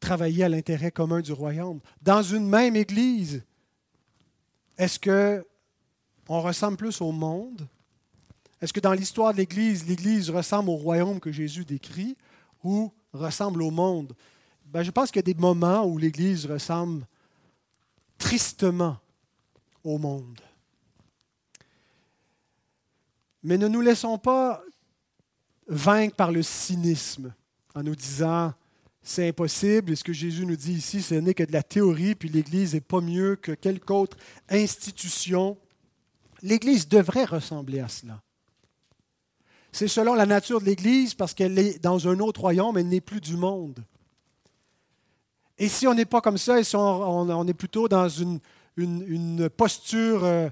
travailler à l'intérêt commun du royaume. Dans une même Église, est-ce que on ressemble plus au monde? Est-ce que dans l'histoire de l'Église, l'Église ressemble au royaume que Jésus décrit ou ressemble au monde? Ben, je pense qu'il y a des moments où l'Église ressemble tristement au monde. Mais ne nous laissons pas vaincre par le cynisme en nous disant c'est impossible et ce que Jésus nous dit ici, ce n'est que de la théorie, puis l'Église n'est pas mieux que quelque autre institution. L'Église devrait ressembler à cela. C'est selon la nature de l'Église parce qu'elle est dans un autre royaume, elle n'est plus du monde. Et si on n'est pas comme ça, et si on, est plutôt dans une, posture euh,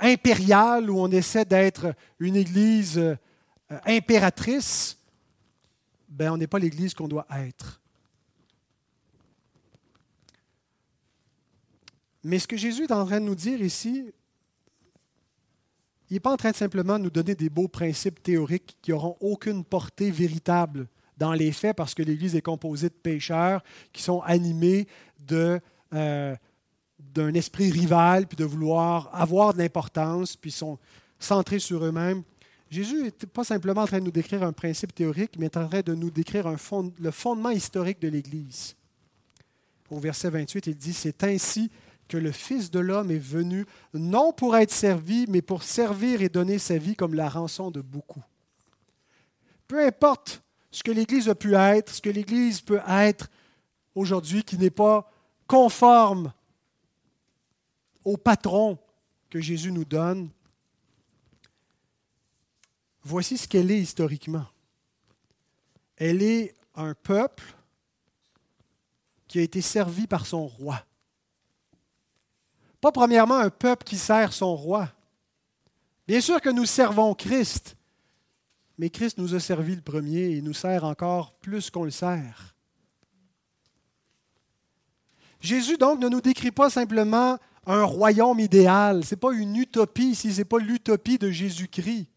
impériale où on essaie d'être une Église euh, impératrice, ben, on n'est pas l'Église qu'on doit être. Mais ce que Jésus est en train de nous dire ici, il n'est pas en train de simplement nous donner des beaux principes théoriques qui n'auront aucune portée véritable dans les faits parce que l'Église est composée de pécheurs qui sont animés euh, d'un esprit rival, puis de vouloir avoir de l'importance, puis sont centrés sur eux-mêmes. Jésus n'est pas simplement en train de nous décrire un principe théorique, mais est en train de nous décrire le fondement historique de l'Église. Au verset 28, il dit, C'est ainsi que le Fils de l'homme est venu, non pour être servi, mais pour servir et donner sa vie comme la rançon de beaucoup. Peu importe ce que l'Église a pu être, ce que l'Église peut être aujourd'hui qui n'est pas conforme au patron que Jésus nous donne, voici ce qu'elle est historiquement. Elle est un peuple qui a été servi par son roi. Pas premièrement un peuple qui sert son roi. Bien sûr que nous servons Christ, mais Christ nous a servi le premier et nous sert encore plus qu'on le sert. Jésus donc ne nous décrit pas simplement un royaume idéal, ce n'est pas une utopie ici, ce n'est pas l'utopie de Jésus-Christ.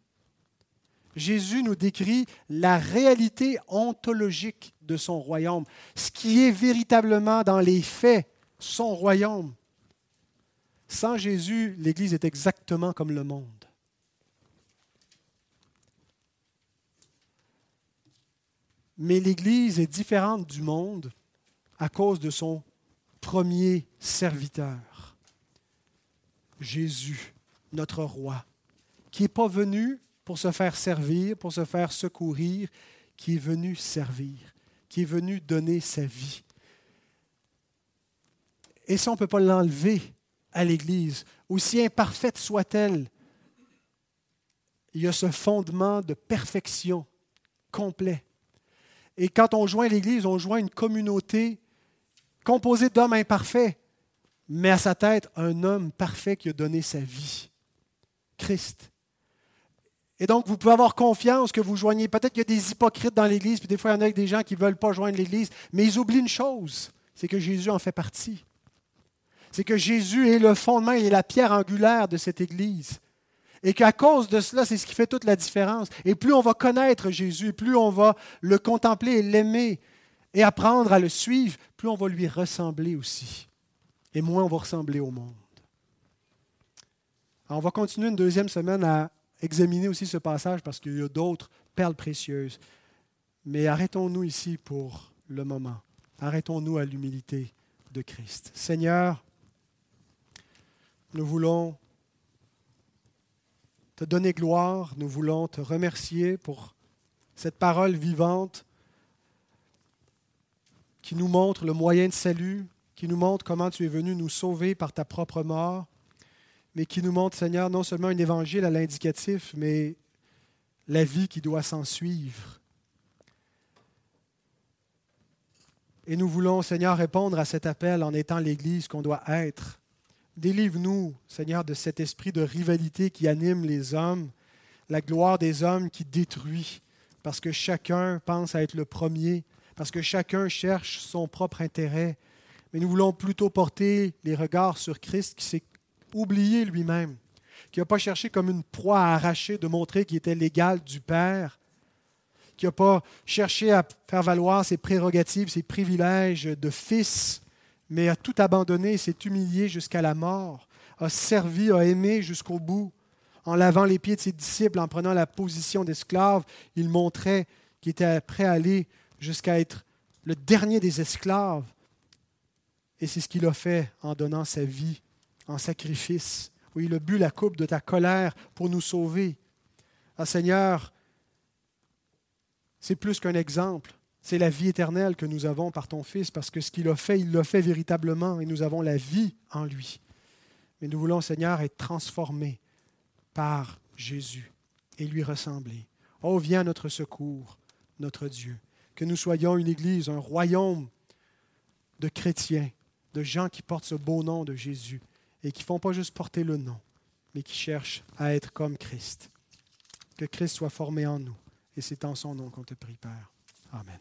Jésus nous décrit la réalité ontologique de son royaume, ce qui est véritablement dans les faits son royaume. Sans Jésus, l'Église est exactement comme le monde. Mais l'Église est différente du monde à cause de son premier serviteur, Jésus, notre roi, qui n'est pas venu pour se faire servir, pour se faire secourir, qui est venu servir, qui est venu donner sa vie. Et ça, on ne peut pas l'enlever à l'Église, aussi imparfaite soit-elle. Il y a ce fondement de perfection complet. Et quand on joint l'Église, on joint une communauté composée d'hommes imparfaits, mais à sa tête, un homme parfait qui a donné sa vie, Christ. Et donc, vous pouvez avoir confiance que vous joignez. Peut-être qu'il y a des hypocrites dans l'Église, puis des fois, il y en a des gens qui ne veulent pas joindre l'Église, mais ils oublient une chose, c'est que Jésus en fait partie. C'est que Jésus est le fondement et la pierre angulaire de cette Église. Et qu'à cause de cela, c'est ce qui fait toute la différence. Et plus on va connaître Jésus, plus on va le contempler et l'aimer et apprendre à le suivre, plus on va lui ressembler aussi. Et moins on va ressembler au monde. on va continuer une deuxième semaine à examiner aussi ce passage parce qu'il y a d'autres perles précieuses. Mais arrêtons-nous ici pour le moment. Arrêtons-nous à l'humilité de Christ. Seigneur, nous voulons te donner gloire, nous voulons te remercier pour cette parole vivante qui nous montre le moyen de salut, qui nous montre comment tu es venu nous sauver par ta propre mort, mais qui nous montre, Seigneur, non seulement un évangile à l'indicatif, mais la vie qui doit s'en suivre. Et nous voulons, Seigneur, répondre à cet appel en étant l'Église qu'on doit être Délivre-nous, Seigneur, de cet esprit de rivalité qui anime les hommes, la gloire des hommes qui détruit, parce que chacun pense à être le premier, parce que chacun cherche son propre intérêt. Mais nous voulons plutôt porter les regards sur Christ qui s'est oublié lui-même, qui n'a pas cherché comme une proie à arracher de montrer qu'il était l'égal du Père, qui n'a pas cherché à faire valoir ses prérogatives, ses privilèges de fils, mais a tout abandonné, s'est humilié jusqu'à la mort, a servi, a aimé jusqu'au bout. En lavant les pieds de ses disciples, en prenant la position d'esclave, il montrait qu'il était prêt à aller jusqu'à être le dernier des esclaves. Et c'est ce qu'il a fait en donnant sa vie en sacrifice. Oui, il a bu la coupe de ta colère pour nous sauver. Ah Seigneur, c'est plus qu'un exemple. C'est la vie éternelle que nous avons par ton Fils, parce que ce qu'il a fait, il l'a fait véritablement, et nous avons la vie en lui. Mais nous voulons, Seigneur, être transformés par Jésus et lui ressembler. Oh, viens à notre secours, notre Dieu. Que nous soyons une Église, un royaume de chrétiens, de gens qui portent ce beau nom de Jésus et qui ne font pas juste porter le nom, mais qui cherchent à être comme Christ. Que Christ soit formé en nous. Et c'est en son nom qu'on te prie, Père. Amen.